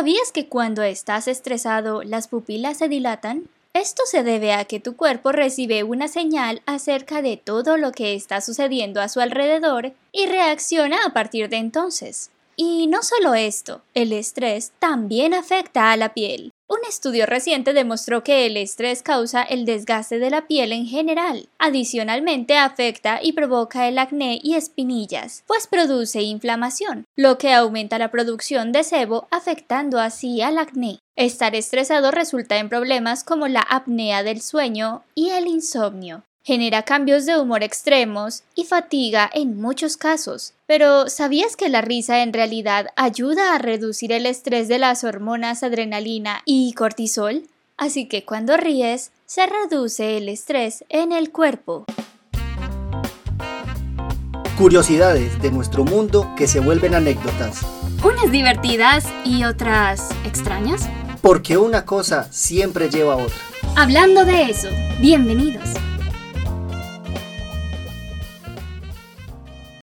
¿Sabías que cuando estás estresado las pupilas se dilatan? Esto se debe a que tu cuerpo recibe una señal acerca de todo lo que está sucediendo a su alrededor y reacciona a partir de entonces. Y no solo esto, el estrés también afecta a la piel. Un estudio reciente demostró que el estrés causa el desgaste de la piel en general. Adicionalmente afecta y provoca el acné y espinillas, pues produce inflamación, lo que aumenta la producción de sebo afectando así al acné. Estar estresado resulta en problemas como la apnea del sueño y el insomnio. Genera cambios de humor extremos y fatiga en muchos casos. Pero ¿sabías que la risa en realidad ayuda a reducir el estrés de las hormonas adrenalina y cortisol? Así que cuando ríes, se reduce el estrés en el cuerpo. Curiosidades de nuestro mundo que se vuelven anécdotas. Unas divertidas y otras extrañas. Porque una cosa siempre lleva a otra. Hablando de eso, bienvenidos.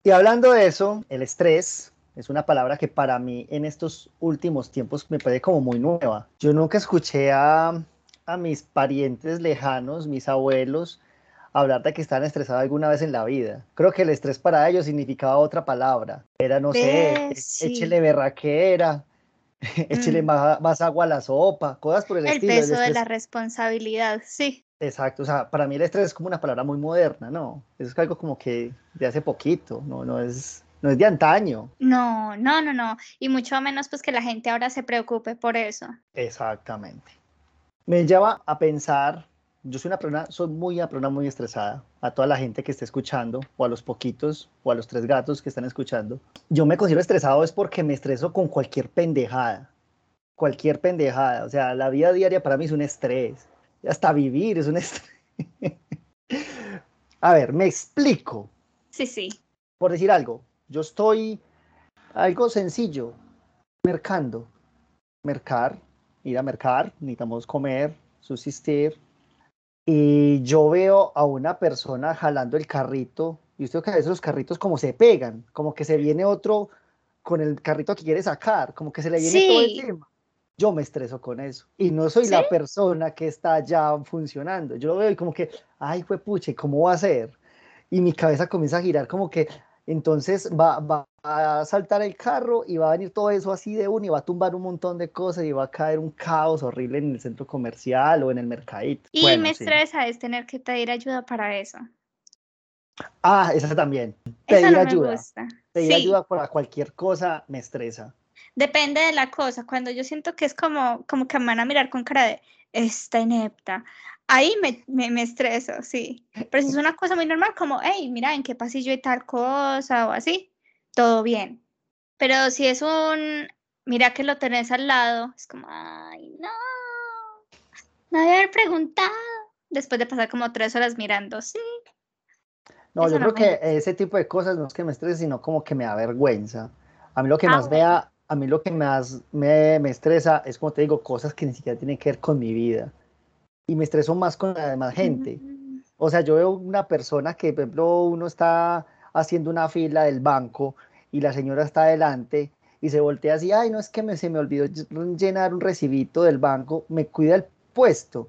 Y hablando de eso, el estrés es una palabra que para mí en estos últimos tiempos me parece como muy nueva. Yo nunca escuché a, a mis parientes lejanos, mis abuelos, hablar de que estaban estresados alguna vez en la vida. Creo que el estrés para ellos significaba otra palabra. Era, no sé, échele berraquera, échele mm. más, agua a la sopa, cosas por el, estilo. El peso de la responsabilidad, sí. Exacto, o sea, para mí el estrés es como una palabra muy moderna, ¿no? Es algo como que de hace poquito, no, no es, no es de antaño. No, no, no, no, y mucho menos pues que la gente ahora se preocupe por eso. Exactamente. Me lleva a pensar, yo soy una persona, soy muy una persona muy estresada, a toda la gente que esté escuchando, o a los poquitos, o a los tres gatos que están escuchando. Yo me considero estresado es porque me estreso con cualquier pendejada, cualquier pendejada, o sea, la vida diaria para mí es un estrés hasta vivir es un estrés. A ver, me explico. Sí, sí. Por decir algo, yo estoy algo sencillo, mercando. Mercar, ir a mercar, necesitamos comer, subsistir. Y yo veo a una persona jalando el carrito, y usted que a veces los carritos como se pegan, como que se viene otro con el carrito que quiere sacar, como que se le viene todo el tema yo me estreso con eso. Y no soy la persona que está ya funcionando. Yo lo veo y como que, ay, fue puche, ¿cómo va a ser? Y mi cabeza comienza a girar como que, entonces va, va, a saltar el carro y va a venir todo eso así de uno y va a tumbar un montón de cosas y va a caer un caos horrible en el centro comercial o en el mercadito. Y me estresa es tener que pedir ayuda para eso. Ah, esa también. Pedir ayuda. Pedir ayuda para cualquier cosa me estresa. Depende de la cosa. Cuando yo siento que es como, como que me van a mirar con cara de esta inepta, ahí me, me, estreso, sí. Pero si es una cosa muy normal, como, hey, mira, en qué pasillo hay tal cosa o así, todo bien. Pero si es un, mira que lo tenés al lado, es como, ay, no, no había haber preguntado. Después de pasar como tres horas mirando, sí. No, yo creo que ese tipo de cosas no es que me estrese, sino como que me da vergüenza. A mí lo que ah, más vea a mí lo que más me, estresa es, como te digo, cosas que ni siquiera tienen que ver con mi vida. Y me estreso más con la demás gente. O sea, yo veo una persona que, por ejemplo, uno está haciendo una fila del banco y la señora está adelante y se voltea así, ay, no es que me, se me olvidó llenar un recibito del banco, me cuida el puesto.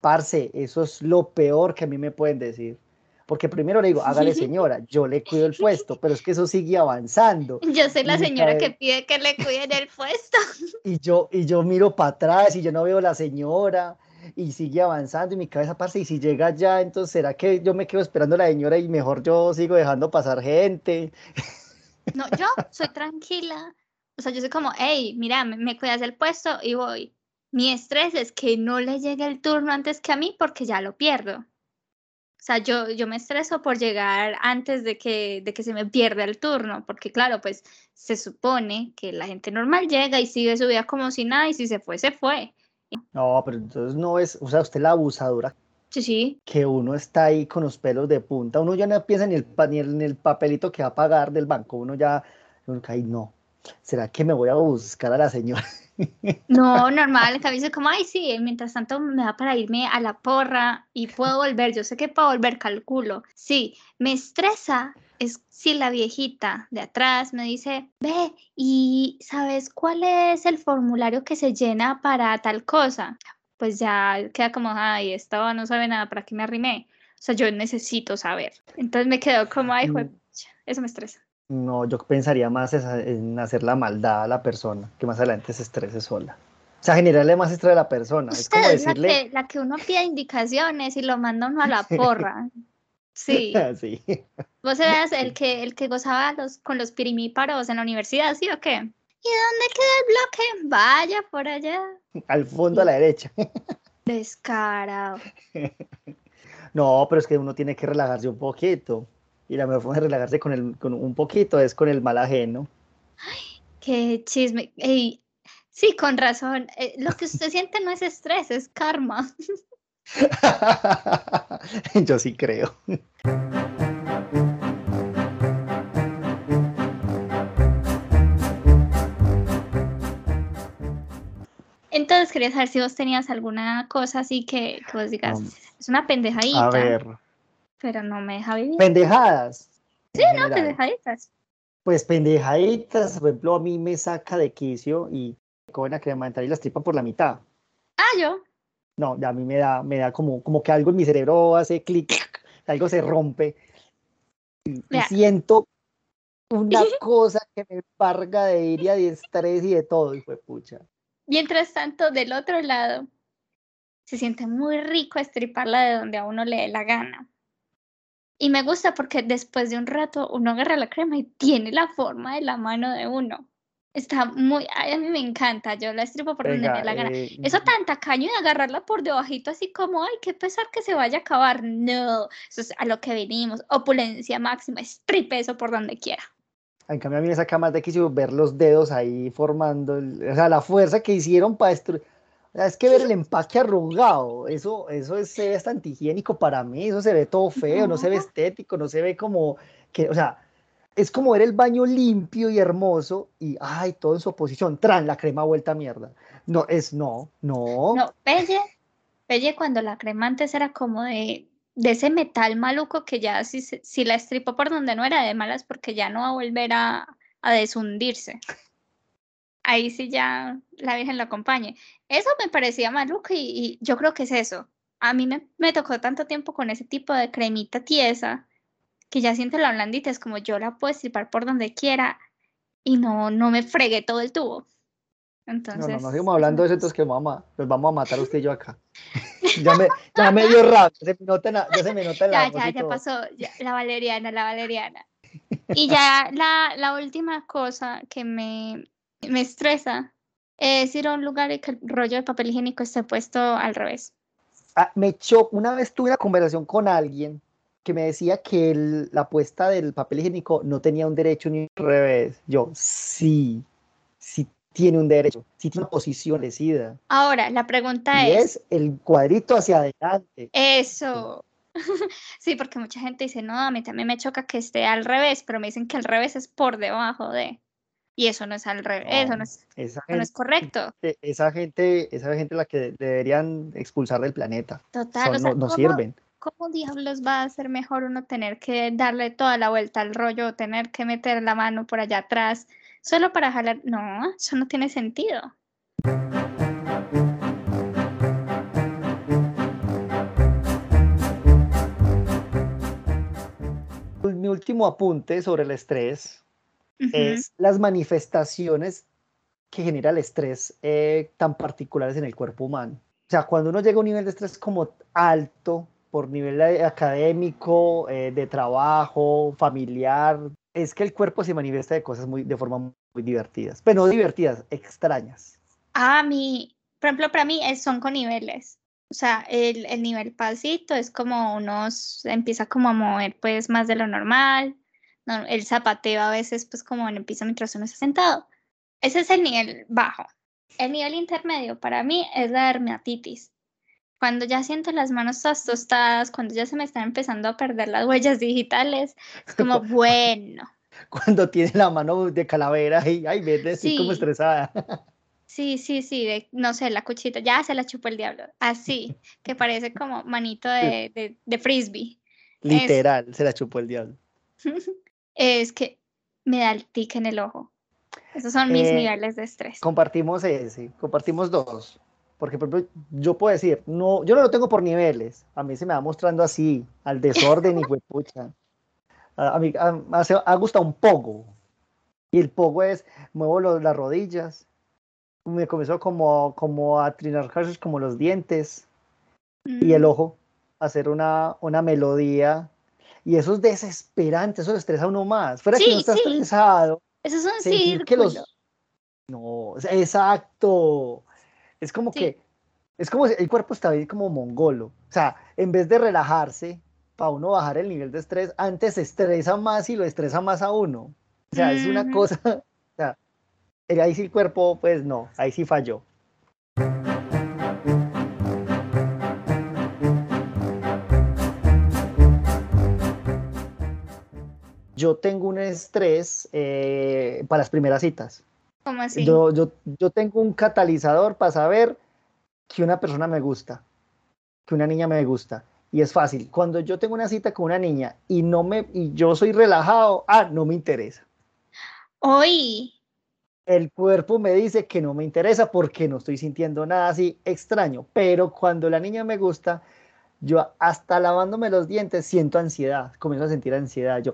Parce, eso es lo peor que a mí me pueden decir. Porque primero le digo, hágale señora, yo le cuido el puesto, pero es que eso sigue avanzando. Yo soy la señora que pide que le cuiden el puesto. Y yo, y yo miro para atrás y yo no veo la señora y sigue avanzando y mi cabeza pasa y si llega ya, entonces será que yo me quedo esperando a la señora y mejor yo sigo dejando pasar gente. No, yo soy tranquila. O sea, yo soy como, hey, mira, me, me cuidas el puesto y voy. Mi estrés es que no le llegue el turno antes que a mí porque ya lo pierdo. O sea, yo, yo me estreso por llegar antes de que, de que se me pierda el turno, porque claro, pues se supone que la gente normal llega y sigue su vida como si nada y si se fue, se fue. No, pero entonces no es, o sea, usted la abusadora. Sí, sí. Que uno está ahí con los pelos de punta, uno ya no piensa ni, el, ni en el papelito que va a pagar del banco, uno ya, uno, ay no, ¿será que me voy a buscar a la señora? No, normal, en dice como, ay, sí, mientras tanto me da para irme a la porra y puedo volver, yo sé que puedo volver, calculo. Sí, me estresa es si la viejita de atrás me dice, ve, ¿y sabes cuál es el formulario que se llena para tal cosa? Pues ya queda como, ay, esta no sabe nada, ¿para qué me arrimé? O sea, yo necesito saber. Entonces me quedo como, ay, Mm. eso me estresa. No, yo pensaría más en hacer la maldad a la persona, que más adelante se estrese sola. O sea, generarle más estrés a la persona. Es como es la decirle, que, la que uno pide indicaciones y lo manda uno a la porra. Sí. sí. Vos eras el que, el que gozaba los, con los pirimíparos en la universidad, ¿sí o qué? ¿Y dónde queda el bloque? Vaya por allá. al fondo a la derecha. Descarado. No, pero es que uno tiene que relajarse un poquito. Y la mejor forma de relajarse con, el, con un poquito es con el mal ajeno. Qué chisme. Ey, sí, con razón. Eh, lo que usted siente no es estrés, es karma. Yo sí creo. Entonces quería saber si vos tenías alguna cosa así que, que vos digas, Um, es una pendejadita, A ver, pero no me deja vivir. pendejadas. Sí, No, pendejaditas. Pues pendejaditas, por ejemplo, a mí me saca de quicio y me cogen a crema dental y las tripa por la mitad. Ah, yo. No, a mí me da, me da como, como que algo en mi cerebro hace clic, algo se rompe. Y, siento una cosa que me embarga de ira, de estrés y de todo, hijo de pucha. Mientras tanto, del otro lado, se siente muy rico estriparla de donde a uno le dé la gana. Y me gusta porque después de un rato uno agarra la crema y tiene la forma de la mano de uno. Está muy, ay, a mí me encanta, yo la estripo por donde me la gana. eh, Eso tan tacaño de agarrarla por debajito así como, ay, qué pesar que se vaya a acabar. No, eso es a lo que venimos. Opulencia máxima, estripe eso por donde quiera. En cambio, a mí me saca más de ver los dedos ahí formando, el- o sea, la fuerza que hicieron para destruir. Es que ver el empaque arrugado, eso, eso es, se ve bastante higiénico para mí, eso se ve todo feo, no se ve estético, no se ve como que, o sea, es como ver el baño limpio y hermoso y, ay, todo en su posición, tran, la crema vuelta a mierda. No, es, no, no, No, Pelle, Pelle cuando la crema antes era como de, de ese metal maluco que ya si, si la estripó por donde no era de malas porque ya no va a volver a, a deshundirse. Ahí sí ya la Virgen lo acompañe. Eso me parecía maluco y, y yo creo que es eso. A mí me, me tocó tanto tiempo con ese tipo de cremita tiesa que ya siento la blandita, es como yo la puedo estripar por donde quiera y no, no me fregué todo el tubo. no, Entonces, no, no sigamos hablando de eso, entonces que a, nos vamos a matar usted y yo acá. Ya me, ya me dio rabia, se me nota, en la- ya se me nota la Ya, ya, ya pasó, ya, la valeriana, la valeriana. Y ya la, la última cosa que me, me estresa es ir a un lugar y que el rollo de papel higiénico esté puesto al revés. Ah, me echó, una vez tuve una conversación con alguien que me decía que el- la puesta del papel higiénico no tenía un derecho ni un revés. Yo, sí, sí tiene un derecho, sí tiene una posición decida. Ahora, la pregunta Y es, es el cuadrito hacia adelante. eso. Sí, porque mucha gente dice, no, a mí también me choca que esté al revés, pero me dicen que al revés es por debajo de. Y eso no es al revés, eso no es, esa eso no es gente, correcto. esa gente, esa gente la que deberían expulsar del planeta. Total, Son- o sea, no, no ¿cómo- sirven. ¿Cómo diablos va a ser mejor uno tener que darle toda la vuelta al rollo o tener que meter la mano por allá atrás solo para jalar? No, eso no tiene sentido. Mi último apunte sobre el estrés Es las manifestaciones que genera el estrés eh, tan particulares en el cuerpo humano. O sea, cuando uno llega a un nivel de estrés como alto, por nivel académico, eh, de trabajo, familiar, es que el cuerpo se manifiesta de cosas muy, de forma muy divertidas, pero no divertidas, extrañas. A mí, por ejemplo, para mí es- son con niveles. O sea, el, el nivel pasito es como uno s- empieza como a mover pues más de lo normal. No, el zapateo a veces pues como en el piso mientras uno está sentado. Ese es el nivel bajo. El nivel intermedio para mí es la dermatitis. Cuando ya siento las manos tostadas, cuando ya se me están empezando a perder las huellas digitales, es como, bueno, Cuando tiene la mano de calavera y, ay, vete, estoy como Sí. estresada. Sí, sí, sí, de, no sé, la cuchita, ya se la chupó el diablo, así, que parece como manito de, de, de frisbee. Literal, se la chupó el diablo. Es que me da el tic en el ojo. Esos son mis Eh, niveles de estrés. Compartimos ese, compartimos dos. Porque por ejemplo, yo puedo decir, no, yo no lo tengo por niveles. A mí se me va mostrando así, al desorden y huepucha. A, a mí a, a- me gusta un pogo. Y el pogo es, muevo las rodillas, me comenzó como, como a trinar como los dientes y el Mm, ojo, hacer una, una melodía. Y eso es desesperante, eso le estresa a uno más. Fuera que no está sí. estresado, Eso es un sentir que los... No, exacto. Es como Sí. que, es como si el cuerpo está ahí como mongolo. O sea, en vez de relajarse, para uno bajar el nivel de estrés, antes se estresa más y lo estresa más a uno. O sea, es una cosa, o sea, ahí sí el cuerpo, pues no, ahí sí falló. Yo tengo un estrés eh, para las primeras citas. ¿Cómo así? Yo, yo, yo tengo un catalizador para saber que una persona me gusta, que una niña me gusta. Y es fácil. Cuando yo tengo una cita con una niña y no me y yo soy relajado, ah, no me interesa. Hoy. El cuerpo me dice que no me interesa porque no estoy sintiendo nada así extraño. Pero cuando la niña me gusta, yo hasta lavándome los dientes siento ansiedad, comienzo a sentir ansiedad. Yo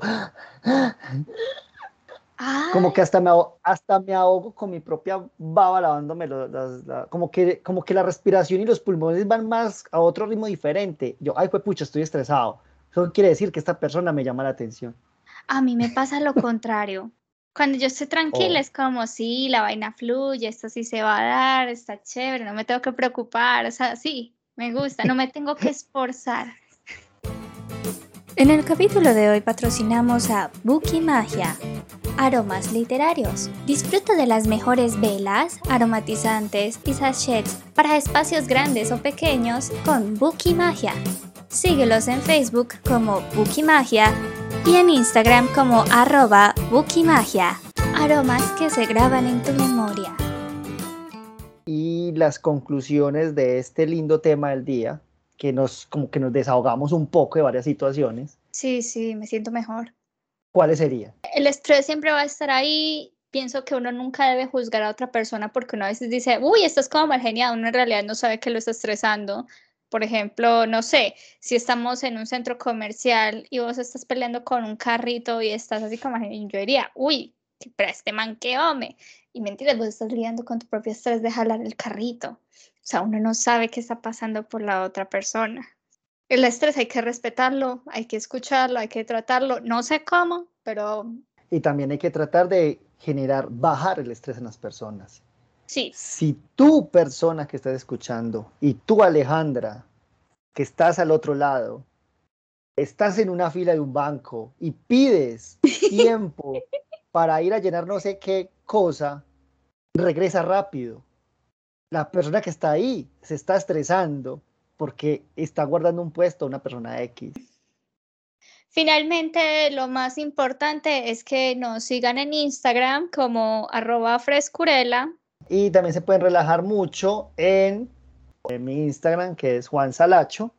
como que hasta me, ahogo, hasta me ahogo con mi propia baba lavándome los, la- como, que, como que la respiración y los pulmones van más a otro ritmo diferente. Yo, ay, pues pucha, estoy estresado. Eso quiere decir que esta persona me llama la atención. a mí me pasa lo contrario. Cuando yo estoy tranquila Oh. es como, sí, la vaina fluye, esto sí se va a dar, está chévere, no me tengo que preocupar, o sea, sí, me gusta, no me tengo que esforzar. En el capítulo de hoy patrocinamos a Buki Magia. Aromas literarios. Disfruta de las mejores velas, aromatizantes y sachets para espacios grandes o pequeños con Buki Magia. Síguelos en Facebook como Buki Magia y en Instagram como arroba Buki Magia. Aromas que se graban en tu memoria. Y las conclusiones de este lindo tema del día, que nos, como que nos desahogamos un poco de varias situaciones, Sí, sí, me siento mejor. ¿cuáles serían? El estrés siempre va a estar ahí. Pienso que uno nunca debe juzgar a otra persona porque uno a veces dice, uy, esto es como mal genial, uno en realidad no sabe que lo está estresando. Por ejemplo, no sé, si estamos en un centro comercial y vos estás peleando con un carrito y estás así como, yo diría, uy, pero este man que home. Y mentira, vos estás lidiando con tu propio estrés de jalar el carrito. O sea, uno no sabe qué está pasando por la otra persona. El estrés hay que respetarlo, hay que escucharlo, hay que tratarlo. No sé cómo, pero Y también hay que tratar de generar, bajar el estrés en las personas. sí. Si tú, persona que estás escuchando, y tú, Alejandra, que estás al otro lado, estás en una fila de un banco y pides tiempo para ir a llenar no sé qué cosa, regresa rápido. La persona que está ahí se está estresando porque está guardando un puesto a una persona X. Finalmente, lo más importante es que nos sigan en Instagram como arroba frescurela. Y también se pueden relajar mucho en, en mi Instagram, que es Juan Salacho.